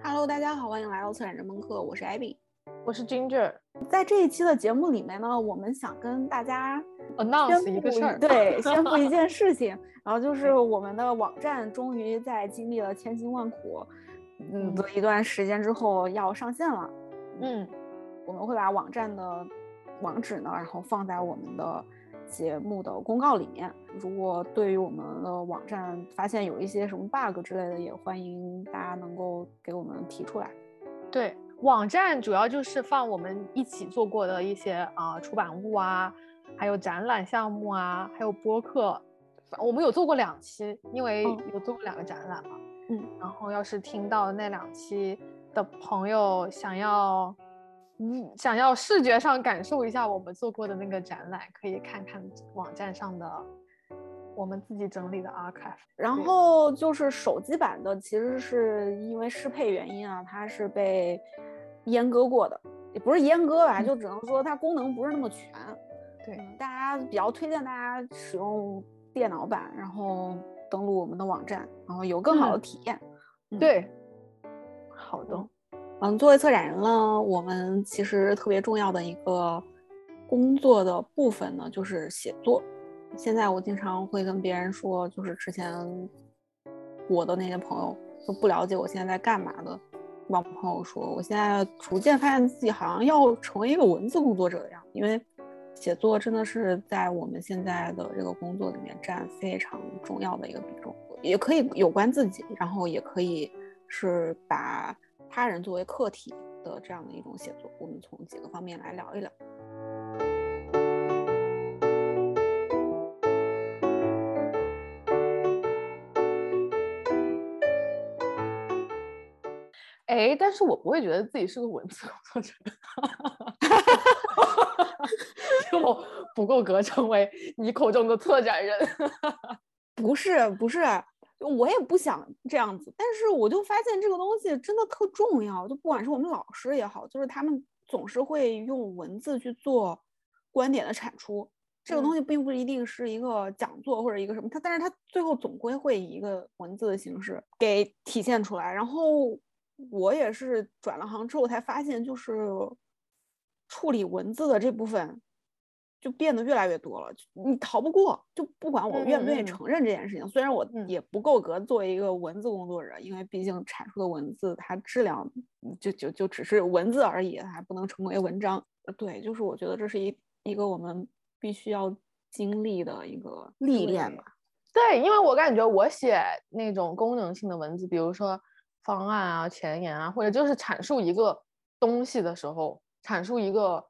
Hello，大家好，欢迎来到策展人门课，我是 Abby，我是 Ginger。在这一期的节目里面呢，我们想跟大家 announce 一个事儿，对，宣布一件事情，然后就是我们的网站终于在经历了千辛万苦，嗯，的一段时间之后要上线了。嗯，我们会把网站的网址呢，然后放在我们的节目的公告里面。如果对于我们的网站发现有一些什么 bug 之类的，也欢迎大家能够给我们提出来。对，网站主要就是放我们一起做过的一些啊出版物啊，还有展览项目啊，还有播客。我们有做过两期，因为有做过两个展览嘛。嗯，然后要是听到那两期。的朋友想要，嗯，想要视觉上感受一下我们做过的那个展览，可以看看网站上的我们自己整理的 archive。然后就是手机版的，其实是因为适配原因啊，它是被阉割过的，也不是阉割吧，就只能说它功能不是那么全。对，大家比较推荐大家使用电脑版，然后登录我们的网站，然后有更好的体验。对。好的，嗯，作为策展人呢，我们其实特别重要的一个工作的部分呢，就是写作。现在我经常会跟别人说，就是之前我的那些朋友都不了解我现在在干嘛的，帮朋友说，我现在逐渐发现自己好像要成为一个文字工作者的样，因为写作真的是在我们现在的这个工作里面占非常重要的一个比重，也可以有关自己，然后也可以。是把他人作为客体的这样的一种写作，我们从几个方面来聊一聊。哎，但是我不会觉得自己是个文字工作者，就不够格成为你口中的策展人。不是，不是。我也不想这样子，但是我就发现这个东西真的特重要。就不管是我们老师也好，就是他们总是会用文字去做观点的产出。这个东西并不一定是一个讲座或者一个什么，它但是它最后总归会以一个文字的形式给体现出来。然后我也是转了行之后才发现，就是处理文字的这部分。就变得越来越多了，你逃不过。就不管我愿不愿意承认这件事情，虽然我也不够格作为一个文字工作者，因为毕竟阐述的文字它质量就就就只是文字而已，还不能成为文章。对，就是我觉得这是一一个我们必须要经历的一个历练吧。对，因为我感觉我写那种功能性的文字，比如说方案啊、前言啊，或者就是阐述一个东西的时候，阐述一个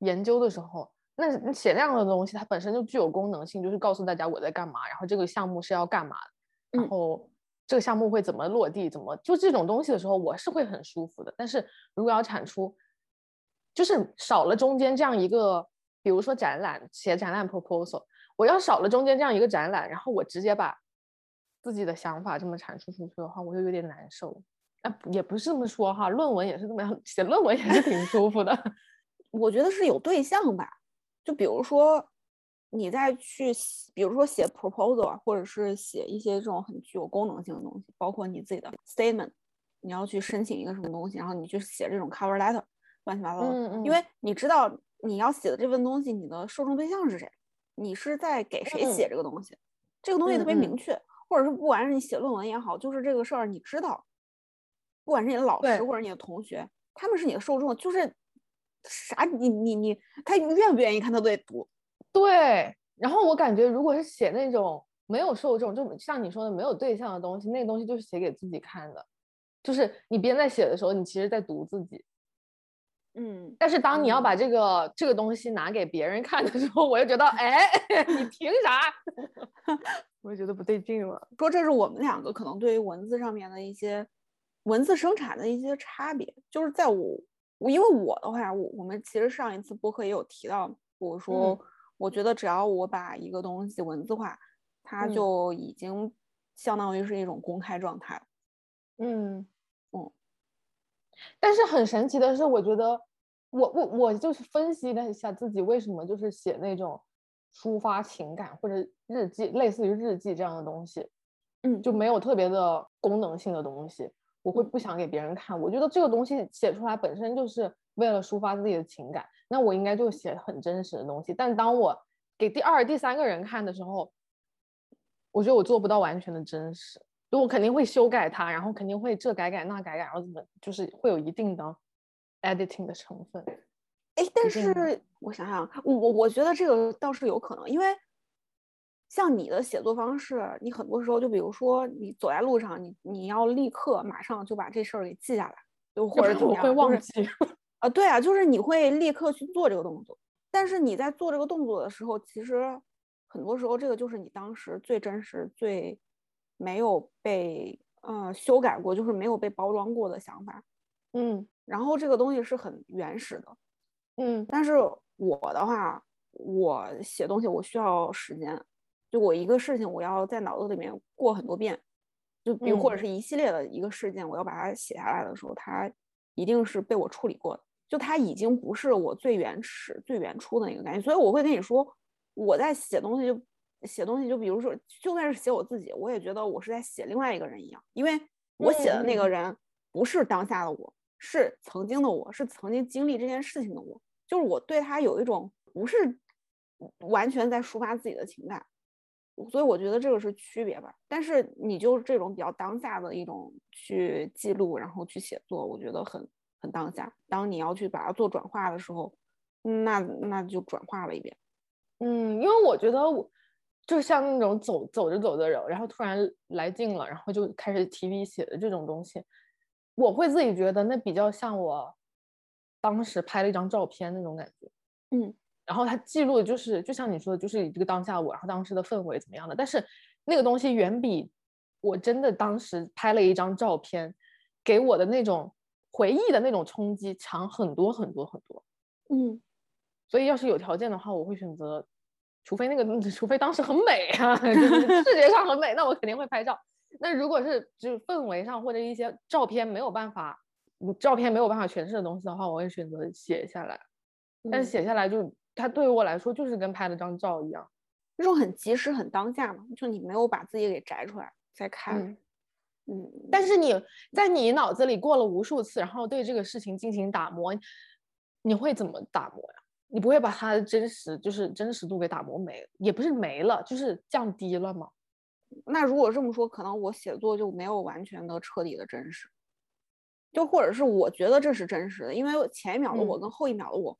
研究的时候。那写那样的东西，它本身就具有功能性，就是告诉大家我在干嘛，然后这个项目是要干嘛的，然后这个项目会怎么落地，怎么就这种东西的时候，我是会很舒服的。但是如果要产出，就是少了中间这样一个，比如说展览写展览 proposal，我要少了中间这样一个展览，然后我直接把自己的想法这么阐述出去的话，我就有点难受。啊，也不是这么说哈，论文也是这么样，写论文也是挺舒服的。我觉得是有对象吧。就比如说，你再去，比如说写 proposal，或者是写一些这种很具有功能性的东西，包括你自己的 statement，你要去申请一个什么东西，然后你去写这种 cover letter，乱七八糟的。嗯嗯。因为你知道你要写的这份东西，你的受众对象是谁，你是在给谁写这个东西，这个东西特别明确。或者是不管是你写论文也好，就是这个事儿，你知道，不管是你的老师或者你的同学，他们是你的受众，就是。啥？你你你，他愿不愿意看他都得读。对，然后我感觉，如果是写那种没有受众，就像你说的没有对象的东西，那个东西就是写给自己看的，就是你边在写的时候，你其实在读自己。嗯。但是当你要把这个这个东西拿给别人看的时候，我就觉得，哎，你凭啥？我就觉得不对劲了。说这是我们两个可能对于文字上面的一些文字生产的一些差别，就是在我。我因为我的话，我我们其实上一次播客也有提到，我说我觉得只要我把一个东西文字化，它就已经相当于是一种公开状态。嗯嗯。但是很神奇的是，我觉得我我我就是分析了一下自己为什么就是写那种抒发情感或者日记，类似于日记这样的东西，嗯，就没有特别的功能性的东西，我会不想给别人看。我觉得这个东西写出来本身就是为了抒发自己的情感，那我应该就写很真实的东西。但当我给第二、第三个人看的时候，我觉得我做不到完全的真实，就我肯定会修改它，然后肯定会这改改那改改，然后怎么就是会有一定的 editing 的成分。哎，但是我想想，我我我觉得这个倒是有可能，因为像你的写作方式，你很多时候就比如说你走在路上，你你要立刻马上就把这事儿给记下来，就或者怎么样，我会忘就是记。啊，对啊，就是你会立刻去做这个动作，但是你在做这个动作的时候，其实很多时候这个就是你当时最真实、最没有被呃修改过，就是没有被包装过的想法。嗯然后这个东西是很原始的，嗯但是我的话，我写东西我需要时间，就我一个事情我要在脑子里面过很多遍，就比如或者嗯。是一系列的一个事件，我要把它写下来的时候，它一定是被我处理过的，就它已经不是我最原始、最原初的那个感觉，所以我会跟你说，我在写东西就写东西，就比如说，就算是写我自己，我也觉得我是在写另外一个人一样，因为我写的那个嗯。人不是当下的我，是曾经的我，是曾经经历这件事情的我。就是我对他有一种不是完全在抒发自己的情感，所以我觉得这个是区别吧。但是你就是这种比较当下的一种去记录，然后去写作，我觉得很很当下。当你要去把它做转化的时候，那那就转化了一遍。嗯，因为我觉得我就像那种走走着走着人，然后突然来劲了，然后就开始提笔写的这种东西，我会自己觉得那比较像我当时拍了一张照片那种感觉。嗯，然后它记录的就是，就像你说的，就是这个当下我，然后当时的氛围怎么样的。但是那个东西远比我真的当时拍了一张照片给我的那种回忆的那种冲击强很多很多很多。嗯，所以要是有条件的话，我会选择，除非那个，除非当时很美啊，就是视觉上很美，那我肯定会拍照。那如果是就是氛围上或者一些照片没有办法，嗯照片没有办法诠释的东西的话，我会选择写下来。但是嗯写下来就它对于我来说就是跟拍了张照一样。那种很及时、很当下嘛，就你没有把自己给摘出来再看。嗯，嗯，但是你在你脑子里过了无数次，然后对这个事情进行打磨，你会怎么打磨呀？你不会把它的真实就是真实度给打磨没，也不是没了，就是降低了吗？那如果这么说，可能我写作就没有完全的彻底的真实，就或者是我觉得这是真实的，因为前一秒的我嗯跟后一秒的我，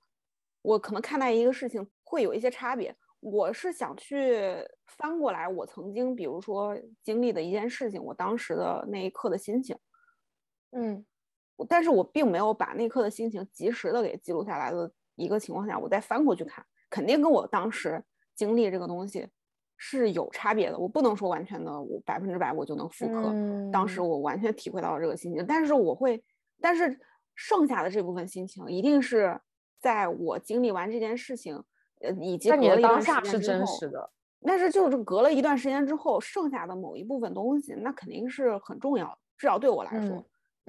我可能看待一个事情会有一些差别。我是想去翻过来我曾经，比如说经历的一件事情，我当时的那一刻的心情，嗯但是我并没有把那一刻的心情及时的给记录下来的一个情况下，我再翻过去看，肯定跟我当时经历这个东西是有差别的。我不能说完全的，我百分之百我就能复刻当时嗯我完全体会到这个心情，但是我会，但是剩下的这部分心情一定是在我经历完这件事情，呃，以及在你的当隔了一段时下是真间之后实的。但是就是隔了一段时间之后，剩下的某一部分东西，那肯定是很重要的，至少对我来说。嗯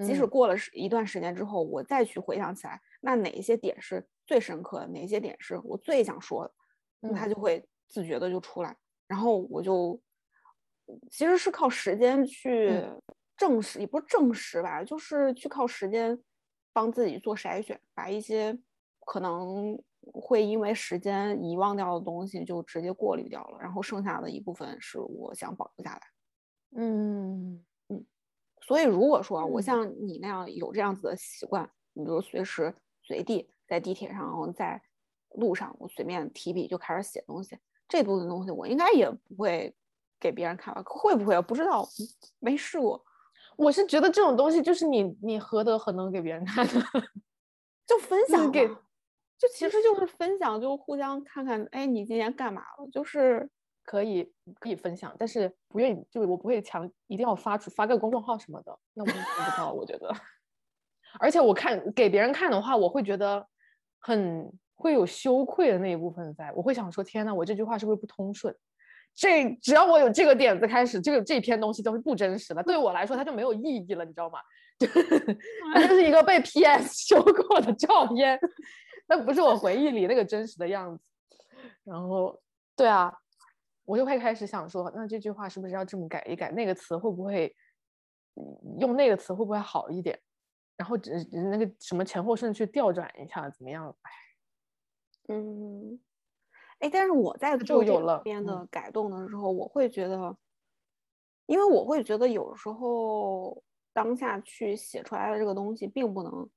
即使嗯过了时一段时间之后，我再去回想起来，那哪一些点是最深刻的，哪一些点是我最想说的，那它嗯就会自觉的就出来，然后我就其实是靠时间去嗯证实，也不是证实吧，就是去靠时间帮自己做筛选，把一些可能会因为时间遗忘掉的东西就直接过滤掉了，然后剩下的一部分是我想保留下来。嗯嗯所以如果说我嗯像你那样有这样子的习惯，你比如随时随地在地铁上，然后在路上，我随便提笔就开始写东西，这部分东西我应该也不会给别人看吧？会不会？不知道，没试过。我是觉得这种东西就是你你何德何能给别人看的？就分享给就其实就是分享，就互相看看，哎，你今天干嘛了？就是可以可以分享，但是不愿意，就是我不会强一定要发出发个公众号什么的，那我做不到，我觉得。而且我看给别人看的话，我会觉得很会有羞愧的那一部分在，我会想说，天呐，我这句话是不是不通顺？这只要我有这个点子开始，这个这篇东西就是不真实的，对我来说它就没有意义了，你知道吗？它就是一个被 PS 修过的照片，那不是我回忆里那个真实的样子。然后对啊，我就会开始想说，那这句话是不是要这么改一改？那个词会不会用那个词会不会好一点？然后只那个什么前后顺序调转一下，怎么样？哎，嗯，哎，但是我在做这边的改动的时候，我会觉得，因为我会觉得有时候当下去写出来的这个东西，并不能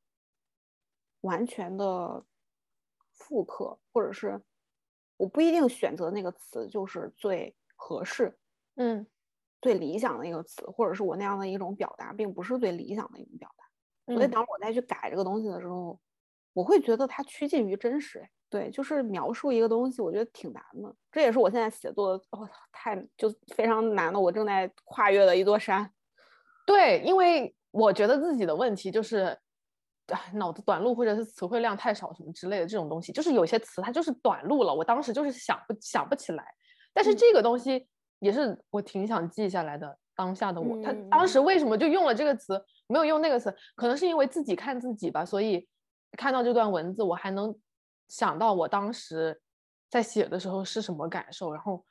完全的复刻，或者是我不一定选择那个词就是最合适，嗯，最理想的一个词，或者是我那样的一种表达，并不是最理想的一种表达。所以等我再去改这个东西的时候，我会觉得它趋近于真实。对，就是描述一个东西，我觉得挺难的。这也是我现在写作我，哦，太就非常难的，我正在跨越的一座山。对，因为我觉得自己的问题就是，脑子短路或者是词汇量太少什么之类的这种东西，就是有些词它就是短路了，我当时就是想不想不起来。但是这个东西也是我挺想记下来的。当下的我，他当时为什么就用了这个词？没有用那个词，可能是因为自己看自己吧，所以看到这段文字，我还能想到我当时在写的时候是什么感受，然后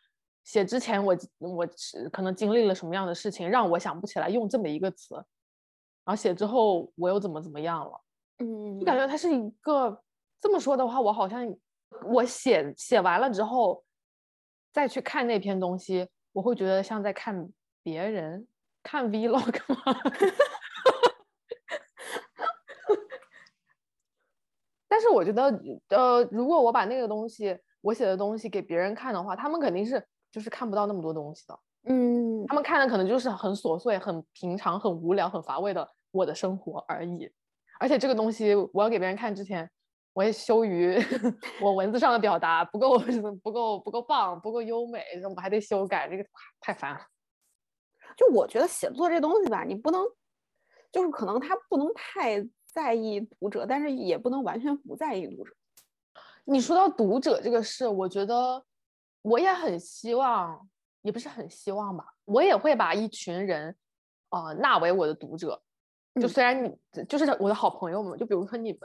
写之前我我可能经历了什么样的事情，让我想不起来用这么一个词，然后写之后我又怎么怎么样了？嗯，就感觉它是一个这么说的话，我好像我写写完了之后再去看那篇东西，我会觉得像在看别人看 vlog 吗？但是我觉得，呃，如果我把那个东西，我写的东西给别人看的话，他们肯定是就是看不到那么多东西的。嗯，他们看的可能就是很琐碎、很平常、很无聊、很乏味的我的生活而已。而且这个东西我要给别人看之前，我也羞于 我文字上的表达不够、不够、不够棒、不够优美，我还得修改，这个太烦了。就我觉得写作这东西吧，你不能，就是可能他不能太。在意读者，但是也不能完全不在意读者。你说到读者这个事，我觉得我也很希望，也不是很希望吧，我也会把一群人，呃，纳为我的读者。就虽然你就是我的好朋友们，就比如说你们，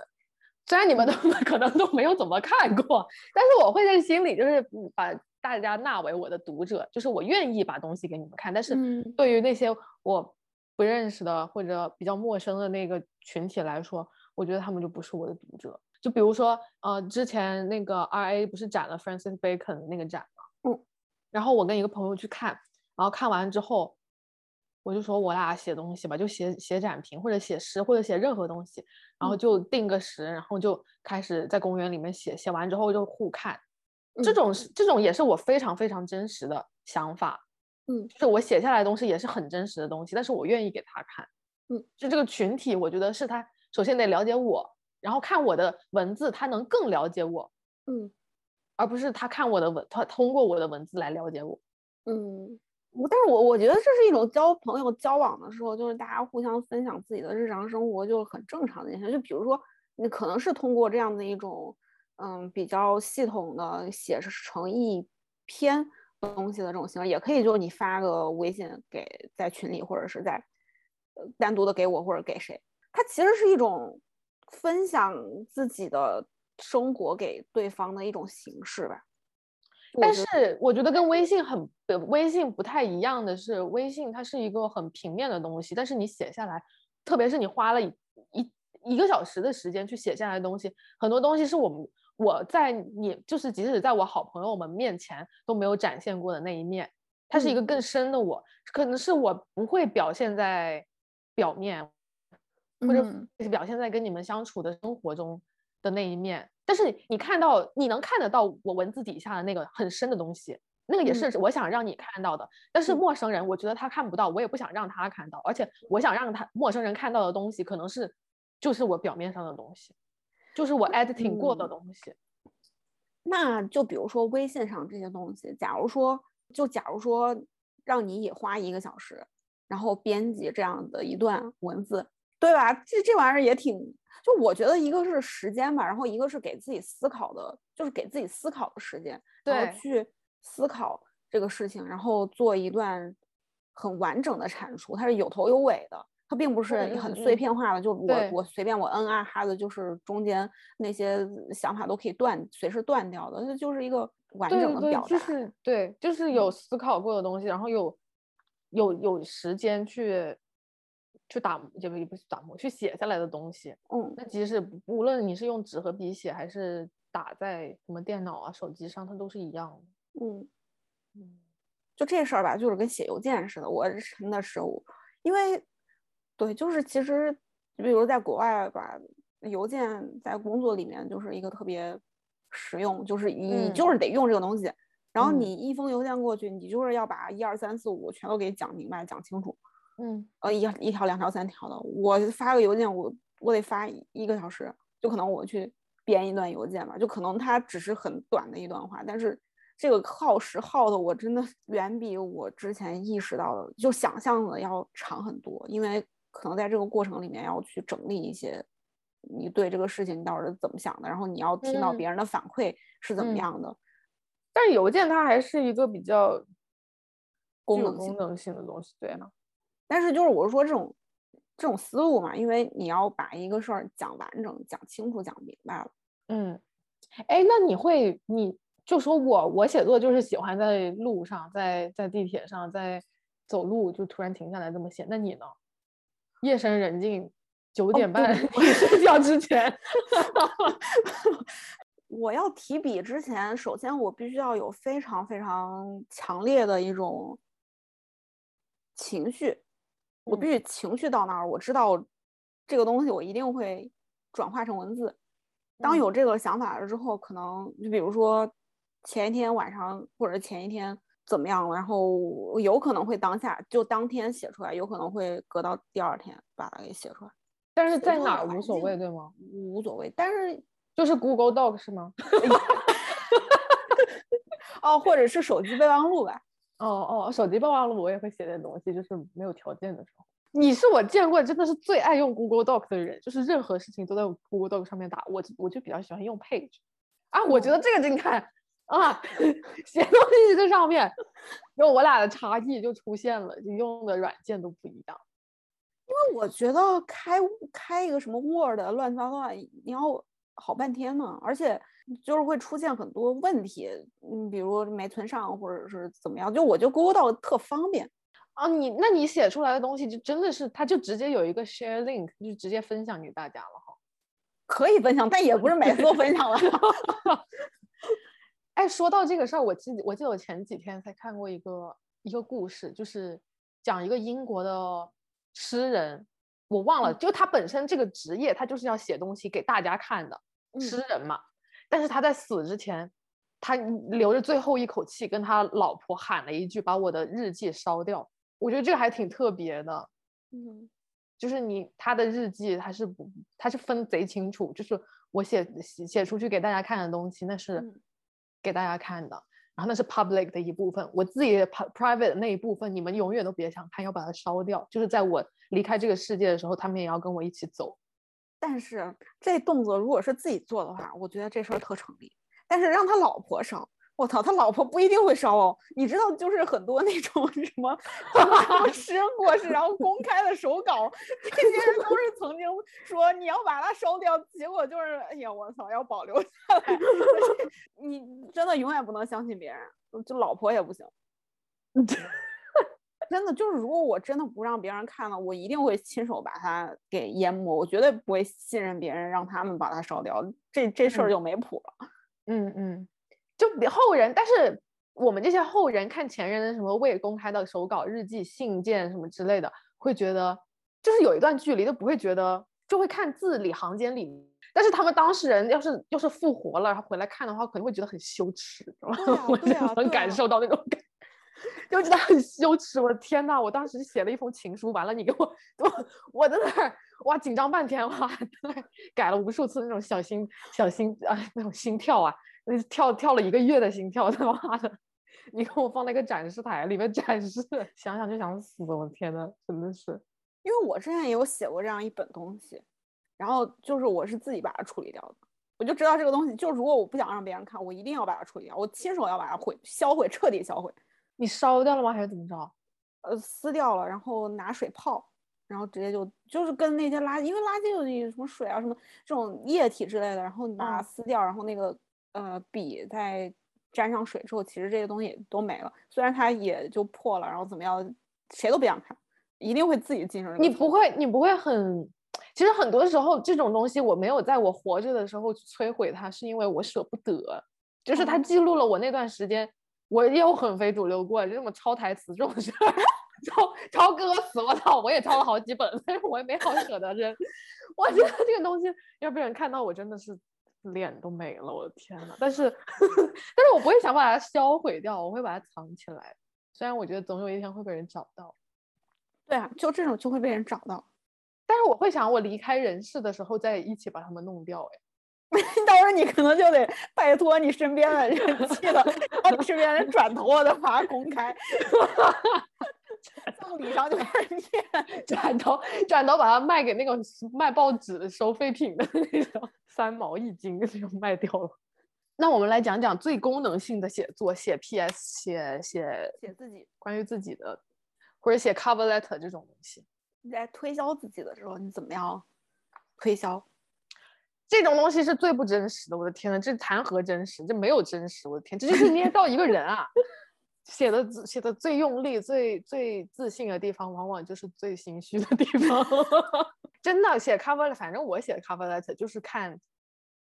虽然你们都 可能都没有怎么看过，但是我会在心里就是把大家纳为我的读者，就是我愿意把东西给你们看。但是对于那些我。不认识的或者比较陌生的那个群体来说，我觉得他们就不是我的读者。就比如说，呃，之前那个 R A 不是展了 Francis Bacon 那个展吗？嗯。然后我跟一个朋友去看，然后看完之后，我就说我俩写东西吧，就写写展评或者写诗或者写任何东西，然后就定个时，然后就开始在公园里面写。写完之后就互看，这种是这种也是我非常非常真实的想法。嗯，就是我写下来的东西也是很真实的东西，但是我愿意给他看。嗯，就这个群体，我觉得是他首先得了解我，然后看我的文字，他能更了解我。嗯，而不是他看我的文，他通过我的文字来了解我。嗯，我我但是我我觉得这是一种交朋友交往的时候，就是大家互相分享自己的日常生活，就是很正常的现象。就比如说，你可能是通过这样的一种，嗯，比较系统的写成一篇。东西的这种形式也可以，就是你发个微信给在群里，或者是在单独的给我或者给谁，它其实是一种分享自己的生活给对方的一种形式吧。但是我觉得跟微信很微信不太一样的是，微信它是一个很平面的东西，但是你写下来，特别是你花了一一一个小时的时间去写下来的东西，很多东西是我们。我在你就是，即使在我好朋友们面前都没有展现过的那一面，它是一个更深的我，可能是我不会表现在表面，或者表现在跟你们相处的生活中的那一面。但是你看到，你能看得到我文字底下的那个很深的东西，那个也是我想让你看到的。但是陌生人，我觉得他看不到，我也不想让他看到。而且我想让他陌生人看到的东西，可能是就是我表面上的东西。就是我 editing 过的东西，那就比如说微信上这些东西，假如说就假如说让你也花一个小时，然后编辑这样的一段文字，对吧？这这玩意儿也挺，就我觉得一个是时间吧，然后一个是给自己思考的，就是给自己思考的时间，然后去思考这个事情，然后做一段很完整的阐述，它是有头有尾的。它并不是很碎片化的，就我我随便我嗯啊哈的，就是中间那些想法都可以断，随时断掉的。那就是一个完整的表达，就是对，就是有思考过的东西，然后有有有时间去去打，也不也不是打磨，去写下来的东西。嗯，那即使无论你是用纸和笔写，还是打在什么电脑啊、手机上，它都是一样的。嗯嗯，就这事儿吧，就是跟写邮件似的，我真的是我，因为对，就是其实比如在国外吧，邮件在工作里面就是一个特别。实用就是你就是得用这个东西，然后你一封邮件过去，你就是要把一二三四五全都给讲明白、讲清楚。嗯，呃，一一条、两条、三条的，我发个邮件，我我得发一个小时，就可能我去编一段邮件吧，就可能它只是很短的一段话，但是这个耗时耗的我真的 远比我之前意识到的就想象的要长很多，因为可能在这个过程里面要去整理一些。你对这个事情到底是怎么想的？然后你要听到别人的反馈是怎么样的？但是邮件它还是一个比较功能功能性的东西，对吗？但是就是我是说这种这种思路嘛，因为你要把一个事儿讲完整、讲清楚、讲明白了。嗯，哎，那你会你就说我我写作就是喜欢在路上，在在地铁上，在走路就突然停下来这么写。那你呢？夜深人静。九点半 睡觉之前，我要提笔之前，首先我必须要有非常非常强烈的一种情绪，我必须情绪到那儿，我知道这个东西我一定会转化成文字。当有这个想法了之后，可能就比如说前一天晚上或者前一天怎么样了，然后有可能会当下就当天写出来，有可能会隔到第二天把它给写出来。但是在哪儿无所谓，对吗？无所谓，但是就是 Google Doc 是吗？哦，或者是手机备忘录吧。哦哦，手机备忘录我也会写点东西，就是没有条件的时候。你是我见过真的是最爱用 Google Doc 的人，就是任何事情都在 Google Doc 上面打。我我就比较喜欢用 Page 啊，我觉得这个你看啊，写东西在上面，然后我俩的差异就出现了，就用的软件都不一样。因为我觉得开开一个什么 Word 乱七八糟，你要好半天呢，而且就是会出现很多问题，嗯，比如没存上或者是怎么样，就我就 Google 到特方便啊。你那你写出来的东西就真的是，它就直接有一个 Share Link，就直接分享给大家了哈。可以分享，但也不是每次都分享了。哎，说到这个事儿，我记我记得我前几天才看过一个一个故事，就是讲一个英国的。诗人，我忘了，就他本身这个职业，他就是要写东西给大家看的诗人嘛。但是他在死之前，他留着最后一口气，跟他老婆喊了一句：“把我的日记烧掉。”我觉得这个还挺特别的。嗯，就是你他的日记，他是不，他是分贼清楚，就是我写写出去给大家看的东西，那是给大家看的。然后那是 public 的一部分，我自己 private 的那一部分，你们永远都别想看，要把它烧掉。就是在我离开这个世界的时候，他们也要跟我一起走。但是这动作如果是自己做的话，我觉得这事儿特成立。但是让他老婆生。我操，他老婆不一定会烧哦。你知道，就是很多那种什么诗人 过世，然后公开的手稿，这些人都是曾经说你要把它烧掉，结果就是，哎呀，我操，要保留下来。你真的永远不能相信别人，就老婆也不行。真的就是，如果我真的不让别人看了，我一定会亲手把它给淹没。我绝对不会信任别人，让他们把它烧掉。这这事儿就没谱了。嗯嗯。就比后人，但是我们这些后人看前人的什么未公开的手稿、日记、信件什么之类的，会觉得就是有一段距离，都不会觉得，就会看字里行间里。但是他们当事人要是要是复活了，然后回来看的话，可能会觉得很羞耻，我就能感受到那种感，就觉得很羞耻。我的天呐，我当时写了一封情书，完了你给我 我我在那儿哇紧张半天哇，改了无数次那种小心小心啊那种心跳啊。那跳跳了一个月的心跳，他妈的！你给我放那个展示台里面展示，想想就想死！我的天呐，真的是。因为我之前也有写过这样一本东西，然后就是我是自己把它处理掉的。我就知道这个东西，就如果我不想让别人看，我一定要把它处理掉，我亲手要把它毁销毁，彻底销毁。你烧掉了吗？还是怎么着？呃，撕掉了，然后拿水泡，然后直接就就是跟那些垃圾，因为垃圾有什么水啊，什么这种液体之类的，然后你把它撕掉，然后那个。呃，笔在沾上水之后，其实这些东西也都没了。虽然它也就破了，然后怎么样，谁都不想看，一定会自己进入。你不会，你不会很。其实很多时候，这种东西我没有在我活着的时候去摧毁它，是因为我舍不得。就是它记录了我那段时间，我也有很非主流过，就这么抄台词这种事儿，抄抄歌词，我操，我也抄了好几本，但是我也没好舍得扔。我觉得这个东西要被人看到，我真的是脸都没了，我的天呐。但是，但是我不会想把它销毁掉，我会把它藏起来。虽然我觉得总有一天会被人找到。对啊，就这种就会被人找到。但是我会想，我离开人世的时候再一起把它们弄掉。哎，到时候你可能就得拜托你身边的人记得，让你身边人转头，我再把它公开。葬礼上就开始念，转头转头把它卖给那个卖报纸的收废品的那种，三毛一斤就卖掉了。那我们来讲讲最功能性的写作，写 PS，写写写自己关于自己的，或者写 cover letter 这种东西。你在推销自己的时候，你怎么样推销？这种东西是最不真实的。我的天呐，这谈何真实？这没有真实。我的天，这就是捏造一个人啊！写的写的最用力、最最自信的地方，往往就是最心虚的地方。真的写 cover letter，反正我写 cover letter 就是看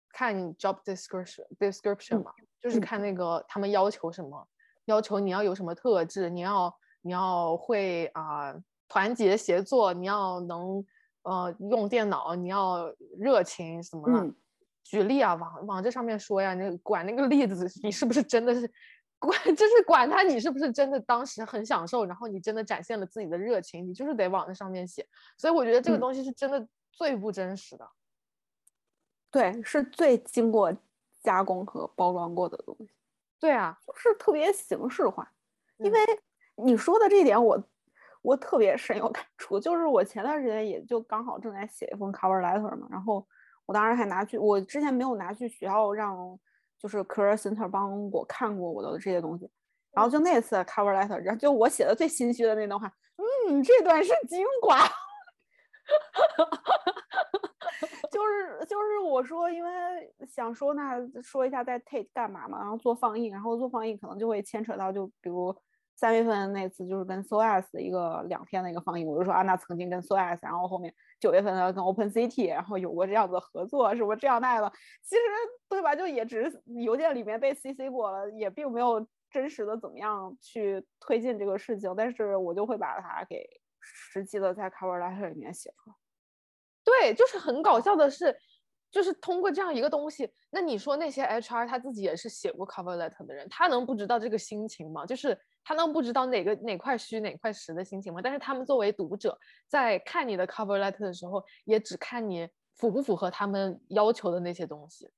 看 job description description 嘛，就是看那个他们要求什么，要求你要有什么特质，你要你要会啊。团结协作，你要能呃用电脑，你要热情什么的。举例啊，往往这上面说呀，你管那个例子，你是不是真的是管，就是管他你是不是真的当时很享受，然后你真的展现了自己的热情，你就是得往那上面写。所以我觉得这个东西是真的最不真实的，对，是最经过加工和包装过的东西。对啊，就是特别形式化。因为你说的这一点，我。我特别深有感触，就是我前段时间也就刚好正在写一封 cover letter 嘛，然后我当时还拿去，我之前没有拿去学校让就是 career center 帮我看过我的这些东西，然后就那次 cover letter，然后就我写的最心虚的那段话，嗯，这段是精华，就是就是我说，因为想说那说一下在 Tate 干嘛嘛，然后做放映，然后做放映可能就会牵扯到就比如。三月份那次就是跟 SOAS 一个两天的一个放映，我就说啊，那曾经跟 SOAS，然后后面九月份呢跟 Open City，然后有过这样子的合作，什么这样那样的，其实对吧？就也只是邮件里面被 CC 过了，也并没有真实的怎么样去推进这个事情，但是我就会把它给实际的在 Cover Letter 里面写出来。对，就是很搞笑的是。就是通过这样一个东西，那你说那些 HR 他自己也是写过 cover letter 的人，他能不知道这个心情吗？就是他能不知道哪个哪块虚哪块实的心情吗？但是他们作为读者，在看你的 cover letter 的时候，也只看你符不符合他们要求的那些东西，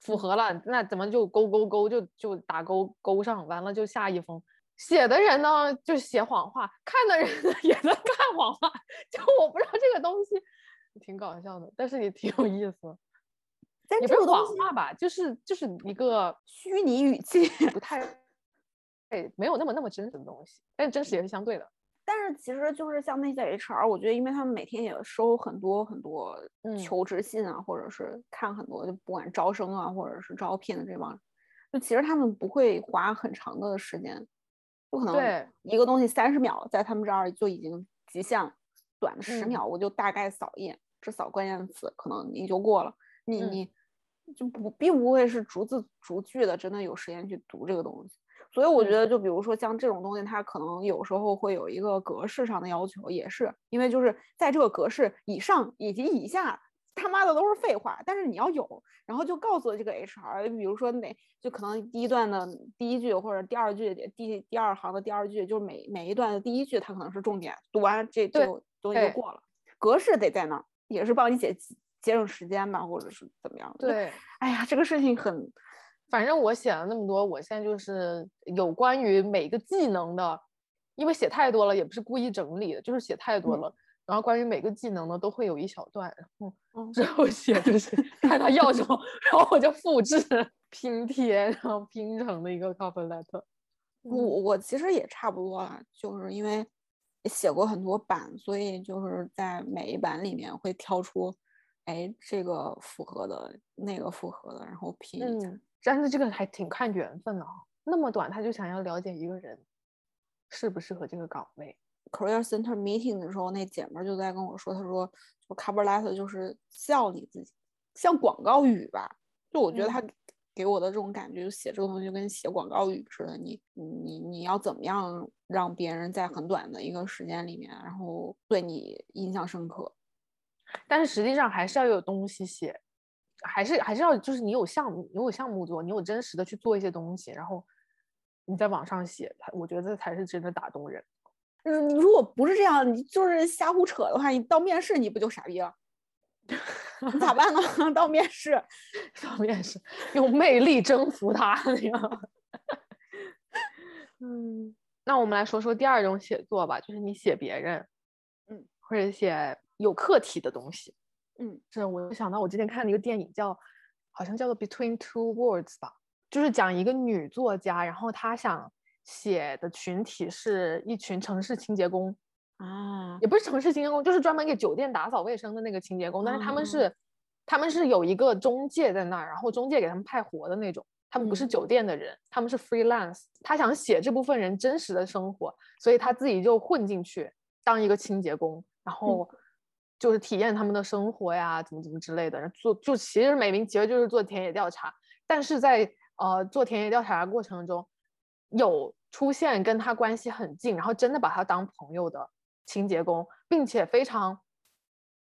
符合了，那怎么就勾勾勾就就打勾勾上，完了就下一封。写的人呢就写谎话，看的人呢 也在看谎话，就我不知道这个东西挺搞笑的，但是也挺有意思。也不是谎话吧，就是就是一个虚拟语气，不太，哎，没有那么那么真实的东西，但真实也是相对的。但是其实就是像那些 HR，我觉得因为他们每天也收很多很多求职信啊，或者是看很多就不管招生啊，或者是招聘的这帮，就其实他们不会花很长的时间，不可能一个东西三十秒在他们这儿就已经极限，短的十秒我就大概扫一眼，只扫关键词，可能你就过了。你你就不并不会是逐字逐句的，真的有时间去读这个东西。所以我觉得，就比如说像这种东西，它可能有时候会有一个格式上的要求，也是因为就是在这个格式以上以及以下，他妈的都是废话。但是你要有，然后就告诉这个 HR，比如说哪就可能第一段的第一句或者第二句第第二行的第二句，就是每每一段的第一句，它可能是重点，读完这就东西就过了。格式得在那儿，也是帮你节。节省时间吧，或者是怎么样？对，哎呀，这个事情很，反正我写了那么多，我现在就是有关于每个技能的，因为写太多了，也不是故意整理的，就是写太多了。然后关于每个技能呢，都会有一小段，然后之后写就是 看他要什么，然后我就复制拼贴，然后拼成的一个 cover letter。我我其实也差不多了，就是因为写过很多版，所以就是在每一版里面会挑出。哎，这个符合的，那个符合的，然后拼一下，但是这个还挺看缘分的哈，那么短他就想要了解一个人适不适合这个岗位。Career Center meeting 的时候，那姐们儿就在跟我说，她说就 cover letter 就是笑你自己，像广告语吧。就我觉得她给我的这种感觉，就写这个东西就跟写广告语似的。你你你要怎么样让别人在很短的一个时间里面，然后对你印象深刻？但是实际上还是要有东西写，还是还是要就是你有项目，你有项目做，你有真实的去做一些东西，然后你在网上写，它我觉得这才是真的打动人。嗯，如果不是这样，你就是瞎胡扯的话，你到面试你不就傻逼了？你咋办呢？到面试，到面试，用魅力征服他那样。嗯，那我们来说说第二种写作吧，就是你写别人，嗯，或者写有课题的东西。嗯，这我想到我之前看了一个电影叫，好像叫做《Between Two Worlds》吧，就是讲一个女作家，然后她想写的群体是一群城市清洁工。啊，也不是城市清洁工，就是专门给酒店打扫卫生的那个清洁工。但是他们是，他们是有一个中介在那儿，然后中介给他们派活的那种。他们不是酒店的人，他们是 freelance。他想写这部分人真实的生活，所以他自己就混进去当一个清洁工，然后就是体验他们的生活呀，怎么怎么之类的。做就其实美名其实就是做田野调查，但是在呃做田野调查的过程中，有出现跟他关系很近，然后真的把他当朋友的。清洁工，并且非常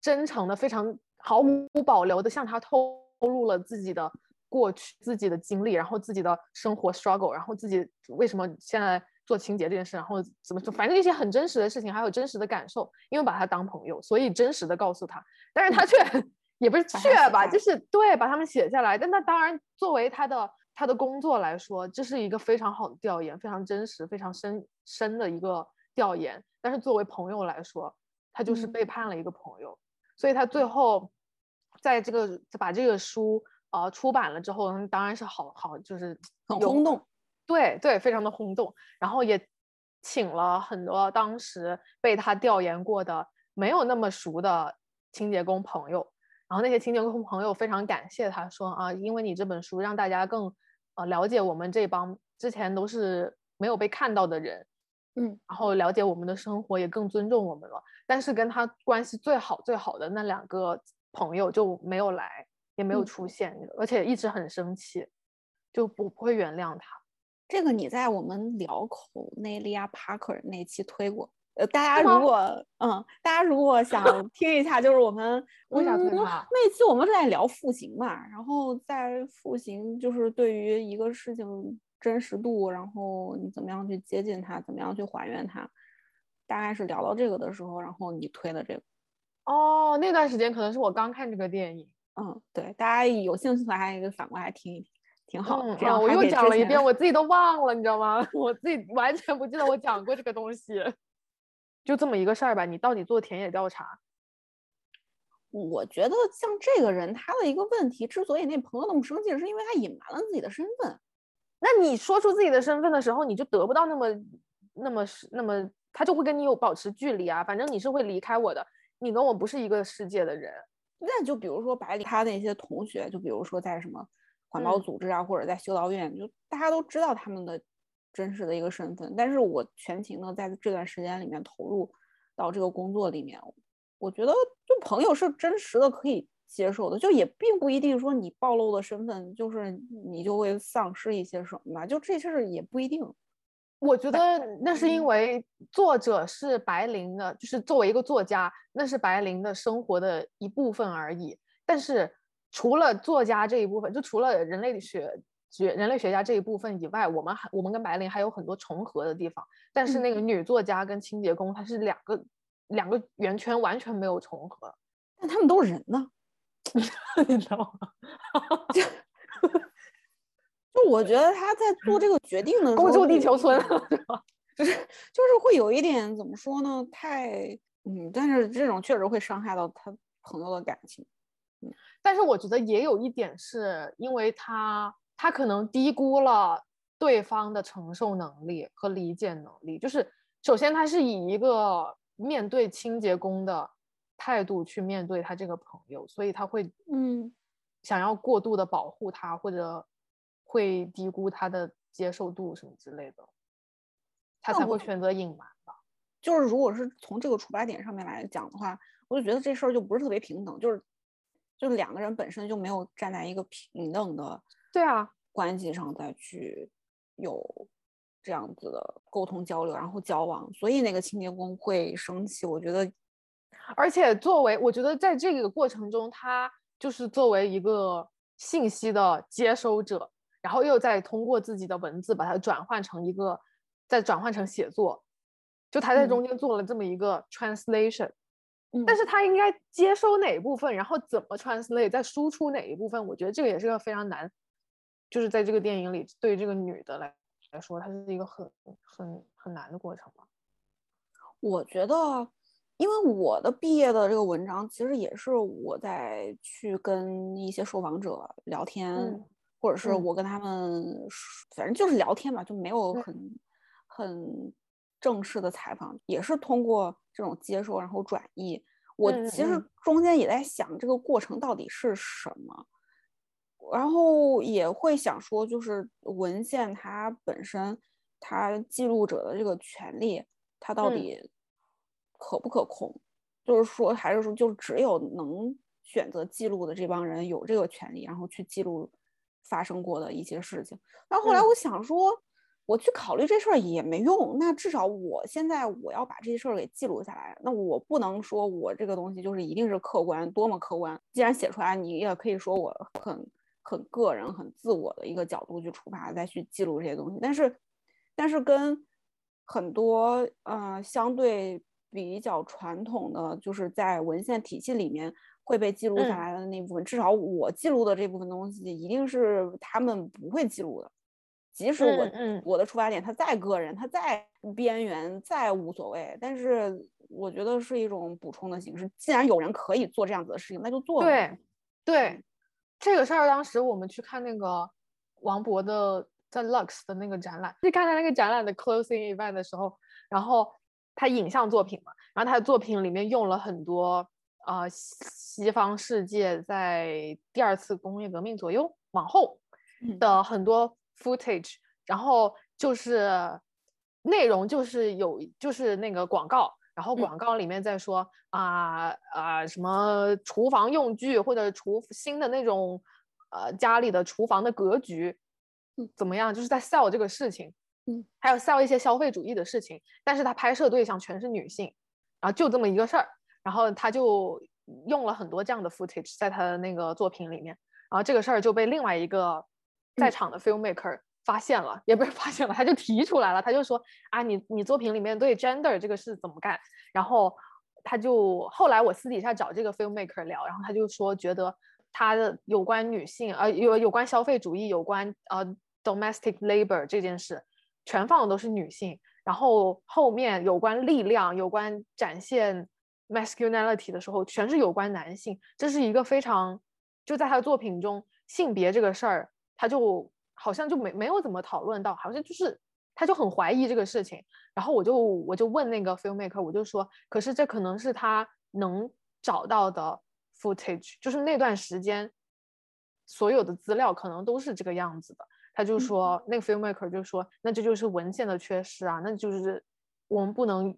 真诚的、非常毫无保留的向他透露了自己的过去、自己的经历，然后自己的生活 struggle，然后自己为什么现在做清洁这件事，然后怎么，反正一些很真实的事情，还有真实的感受，因为把他当朋友，所以真实的告诉他，但是他却也不是却吧，就是对，把他们写下来。但他当然作为他的他的工作来说，这是一个非常好的调研，非常真实、非常深深的一个调研。但是作为朋友来说，他就是背叛了一个朋友，所以他最后在这个把这个书呃出版了之后，当然是好好就是很轰动，对对，非常的轰动。然后也请了很多当时被他调研过的没有那么熟的清洁工朋友，然后那些清洁工朋友非常感谢他说啊，因为你这本书让大家更呃了解我们这帮之前都是没有被看到的人。嗯，然后了解我们的生活，也更尊重我们了。但是跟他关系最好最好的那两个朋友就没有来，也没有出现，而且一直很生气，就不不会原谅他。这个你在我们聊口内利亚帕克那期推过，呃，大家如果嗯，大家如果想 听一下，就是我们为啥推他？那期我们是在聊复刑嘛，然后在复刑就是对于一个事情。真实度，然后你怎么样去接近它，怎么样去还原它，大概是聊到这个的时候，然后你推的这个。哦，那段时间可能是我刚看这个电影。嗯，对，大家有兴趣的话，可以反过来听一听，挺好。这样我又讲了一遍，我自己都忘了，你知道吗？我自己完全不记得我讲过这个东西。就这么一个事儿吧，你到底做田野调查？我觉得像这个人，他的一个问题，之所以那朋友那么生气，是因为他隐瞒了自己的身份。那你说出自己的身份的时候，你就得不到那么、那么、那么，他就会跟你有保持距离啊。反正你是会离开我的，你跟我不是一个世界的人。那就比如说白里他那些同学，就比如说在什么环保组织啊，或者在修道院，就大家都知道他们的真实的一个身份。但是我全情的在这段时间里面投入到这个工作里面，我觉得就朋友是真实的，可以。接受的就也并不一定说你暴露的身份就是你就会丧失一些什么吧，就这事儿也不一定。我觉得那是因为作者是白灵的，就是作为一个作家，那是白灵的生活的一部分而已。但是除了作家这一部分，就除了人类学学人类学家这一部分以外，我们还我们跟白灵还有很多重合的地方。但是那个女作家跟清洁工，她是两个两个圆圈，完全没有重合。但他们都是人呢。你知道吗？就 就我觉得他在做这个决定的时候，孤注地球村，就是就是会有一点怎么说呢？太嗯，但是这种确实会伤害到他朋友的感情。嗯，但是我觉得也有一点是因为他他可能低估了对方的承受能力和理解能力。就是首先他是以一个面对清洁工的。态度去面对他这个朋友，所以他会嗯，想要过度的保护他，或者会低估他的接受度什么之类的，他才会选择隐瞒吧。就是如果是从这个出发点上面来讲的话，我就觉得这事儿就不是特别平等，就是就是两个人本身就没有站在一个平等的对啊关系上再去有这样子的沟通交流，然后交往，所以那个清洁工会生气。我觉得，而且作为我觉得在这个过程中，他就是作为一个信息的接收者，然后又再通过自己的文字把它转换成一个，再转换成写作。就他在中间做了这么一个 translation，但是他应该接收哪一部分，然后怎么 translate，再输出哪一部分？我觉得这个也是个非常难，就是在这个电影里，对这个女的来来说，它是一个很很很难的过程吧。我觉得，因为我的毕业的这个文章，其实也是我在去跟一些受访者聊天，或者是我跟他们，反正就是聊天嘛，就没有很很。正式的采访也是通过这种接收，然后转译。我其实中间也在想这个过程到底是什么，然后也会想说，就是文献它本身，它记录者的这个权利，它到底可不可控？就是说，还是说，就只有能选择记录的这帮人有这个权利，然后去记录发生过的一些事情。然后后来我想说。我去考虑这事儿也没用，那至少我现在我要把这些事儿给记录下来。那我不能说我这个东西就是一定是客观，多么客观。既然写出来，你也可以说我很很个人、很自我的一个角度去出发，再去记录这些东西。但是，但是跟很多呃相对比较传统的，就是在文献体系里面会被记录下来的那部分，至少我记录的这部分东西，一定是他们不会记录的。即使我我的出发点他再个人，他再边缘，再无所谓，但是我觉得是一种补充的形式。既然有人可以做这样子的事情，那就做。对，对，这个事儿当时我们去看那个王博的在 Lux 的那个展览，去看他那个展览的 closing event 的时候，然后他影像作品嘛，然后他的作品里面用了很多呃西方世界在第二次工业革命左右往后的很多。footage，然后就是内容就是有就是那个广告，然后广告里面在说啊啊什么厨房用具或者厨新的那种呃家里的厨房的格局，怎么样？就是在 sell 这个事情，嗯，还有 sell 一些消费主义的事情，但是他拍摄对象全是女性，然后就这么一个事儿，然后他就用了很多这样的 footage 在他的那个作品里面，然后这个事儿就被另外一个。在场的 filmmaker 发现了，也不是发现了，他就提出来了，他就说啊，你你作品里面对 gender 这个事怎么干？然后他就后来我私底下找这个 filmmaker 聊，然后他就说觉得他的有关女性，呃，有有关消费主义，有关呃 domestic labor 这件事，全放的都是女性，然后后面有关力量，有关展现 masculinity 的时候，全是有关男性，这是一个非常就在他的作品中性别这个事儿。他就好像就没没有怎么讨论到，好像就是他就很怀疑这个事情，然后我就我就问那个 filmmaker，我就说，可是这可能是他能找到的 footage，就是那段时间所有的资料可能都是这个样子的。他就说，那个 filmmaker 就说，那这就是文献的缺失啊，那就是我们不能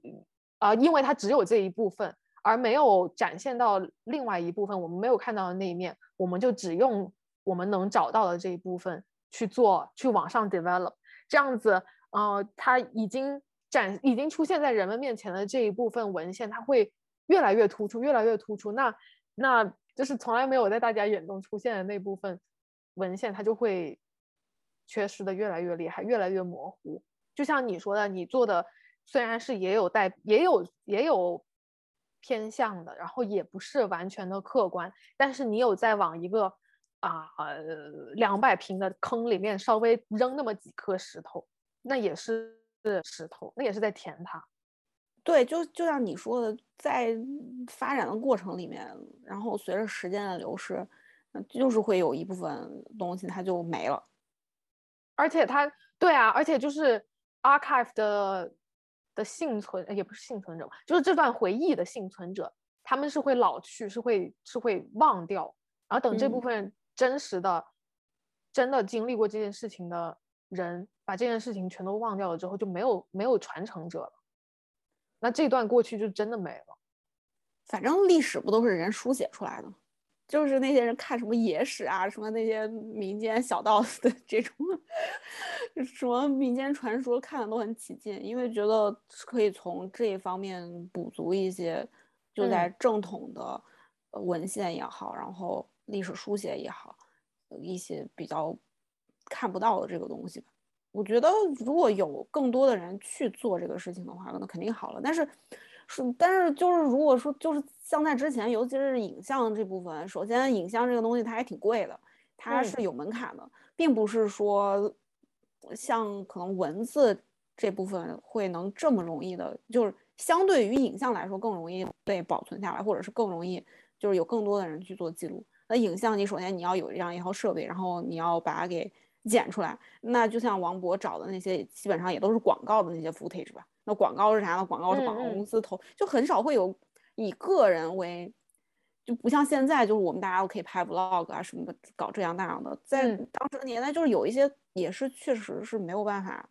啊，因为它只有这一部分，而没有展现到另外一部分，我们没有看到的那一面，我们就只用。我们能找到的这一部分去做，去往上 develop，这样子，呃，它已经展，已经出现在人们面前的这一部分文献，它会越来越突出，越来越突出。那，那就是从来没有在大家眼中出现的那部分文献，它就会缺失的越来越厉害，越来越模糊。就像你说的，你做的虽然是也有带，也有也有偏向的，然后也不是完全的客观，但是你有在往一个。啊，两百平的坑里面稍微扔那么几颗石头，那也是石头，那也是在填它。对，就就像你说的，在发展的过程里面，然后随着时间的流逝，就是会有一部分东西它就没了。而且它，对啊，而且就是 archive 的的幸存，也不是幸存者，就是这段回忆的幸存者，他们是会老去，是会是会忘掉，然后等这部分。真实的真的经历过这件事情的人，把这件事情全都忘掉了之后，就没有没有传承者了。那这段过去就真的没了。反正历史不都是人书写出来的吗？就是那些人看什么野史啊，什么那些民间小道的这种，什么民间传说，看的都很起劲，因为觉得可以从这一方面补足一些，就在正统的文献也好，然后历史书写也好，一些比较看不到的这个东西吧。我觉得如果有更多的人去做这个事情的话，那肯定好了。但是。是，但是就是如果说就是像在之前，尤其是影像这部分，首先影像这个东西它还挺贵的，它是有门槛的，并不是说像可能文字这部分会能这么容易的，就是相对于影像来说更容易被保存下来，或者是更容易就是有更多的人去做记录。那影像你首先你要有这样一套设备，然后你要把它给剪出来，那就像王博找的那些，基本上也都是广告的那些 footage 吧。那广告是啥呢？广告是广告公司投，就很少会有以个人为，就不像现在，就是我们大家都可以拍 vlog 啊什么的，搞这样那样的。在当时的年代，就是有一些也是确实是没有办法。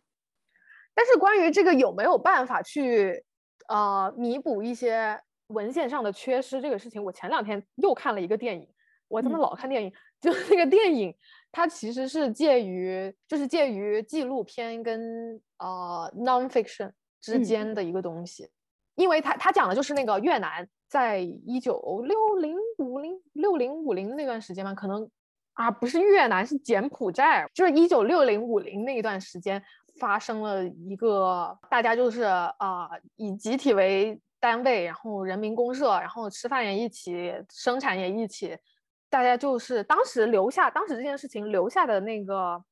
但是关于这个有没有办法去呃弥补一些文献上的缺失这个事情，我前两天又看了一个电影，我他妈老看电影，就那个电影它其实是介于就是介于纪录片跟呃 nonfiction。之间的一个东西，因为他他讲的就是那个越南在一九六零五零六零五零那段时间嘛，可能啊不是越南是柬埔寨，就是一九六零五零那一段时间发生了一个大家就是啊以集体为单位，然后人民公社，然后吃饭也一起，生产也一起，大家就是当时留下当时这件事情留下的那个